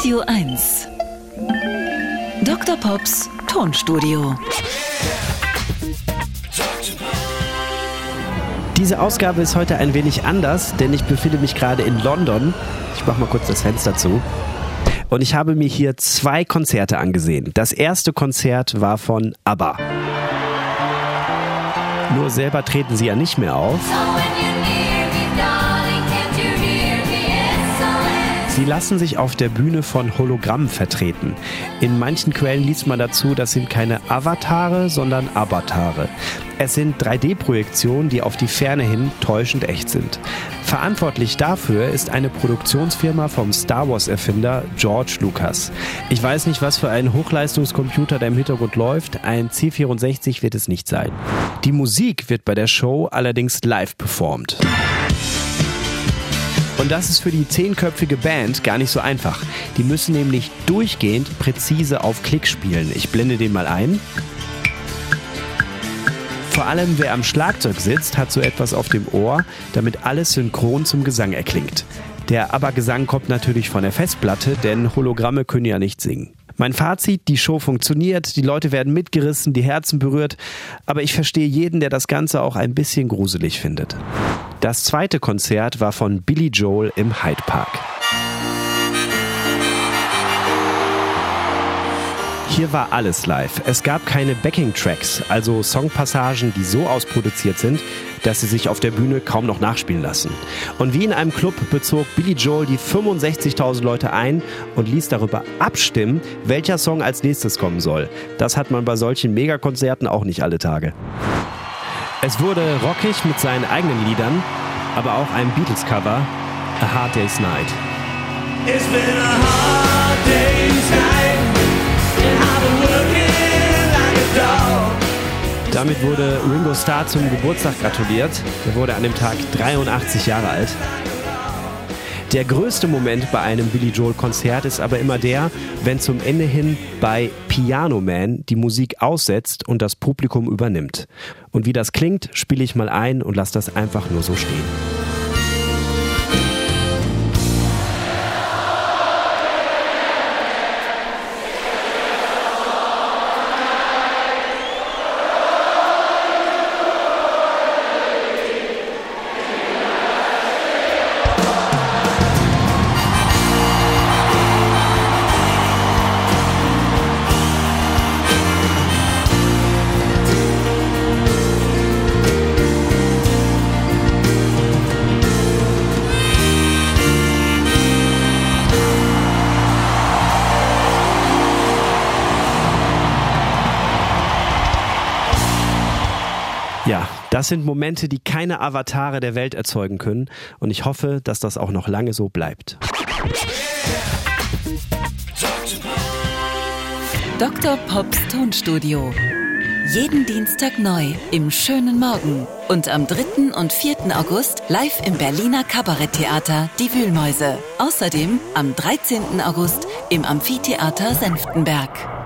Radio 1. Dr. Pops Tonstudio. Diese Ausgabe ist heute ein wenig anders, denn ich befinde mich gerade in London. Ich mache mal kurz das Fenster zu. Und ich habe mir hier zwei Konzerte angesehen. Das erste Konzert war von ABBA. Nur selber treten sie ja nicht mehr auf. Sie lassen sich auf der Bühne von Hologrammen vertreten. In manchen Quellen liest man dazu, das sind keine Avatare, sondern Avatare. Es sind 3D-Projektionen, die auf die Ferne hin täuschend echt sind. Verantwortlich dafür ist eine Produktionsfirma vom Star Wars-Erfinder George Lucas. Ich weiß nicht, was für ein Hochleistungscomputer da im Hintergrund läuft. Ein C64 wird es nicht sein. Die Musik wird bei der Show allerdings live performt. Und das ist für die zehnköpfige Band gar nicht so einfach. Die müssen nämlich durchgehend präzise auf Klick spielen. Ich blende den mal ein. Vor allem wer am Schlagzeug sitzt, hat so etwas auf dem Ohr, damit alles synchron zum Gesang erklingt. Der Aber-Gesang kommt natürlich von der Festplatte, denn Hologramme können ja nicht singen. Mein Fazit, die Show funktioniert, die Leute werden mitgerissen, die Herzen berührt, aber ich verstehe jeden, der das Ganze auch ein bisschen gruselig findet. Das zweite Konzert war von Billy Joel im Hyde Park. Hier war alles live. Es gab keine Backing-Tracks, also Songpassagen, die so ausproduziert sind, dass sie sich auf der Bühne kaum noch nachspielen lassen. Und wie in einem Club bezog Billy Joel die 65.000 Leute ein und ließ darüber abstimmen, welcher Song als nächstes kommen soll. Das hat man bei solchen Megakonzerten auch nicht alle Tage. Es wurde rockig mit seinen eigenen Liedern, aber auch ein Beatles-Cover, A Hard Day's Night. It's been a hard day's night, and I've been working like a dog. Damit wurde Ringo Starr zum Geburtstag gratuliert. Er wurde an dem Tag 83 Jahre alt. Der größte Moment bei einem Billy Joel Konzert ist aber immer der, wenn zum Ende hin bei Piano Man die Musik aussetzt und das Publikum übernimmt. Und wie das klingt, spiele ich mal ein und lasse das einfach nur so stehen. Ja, das sind Momente, die keine Avatare der Welt erzeugen können. Und ich hoffe, dass das auch noch lange so bleibt. Dr. Pops Tonstudio. Jeden Dienstag neu im schönen Morgen. Und am 3. und 4. August live im Berliner Kabaretttheater Die Wühlmäuse. Außerdem am 13. August im Amphitheater Senftenberg.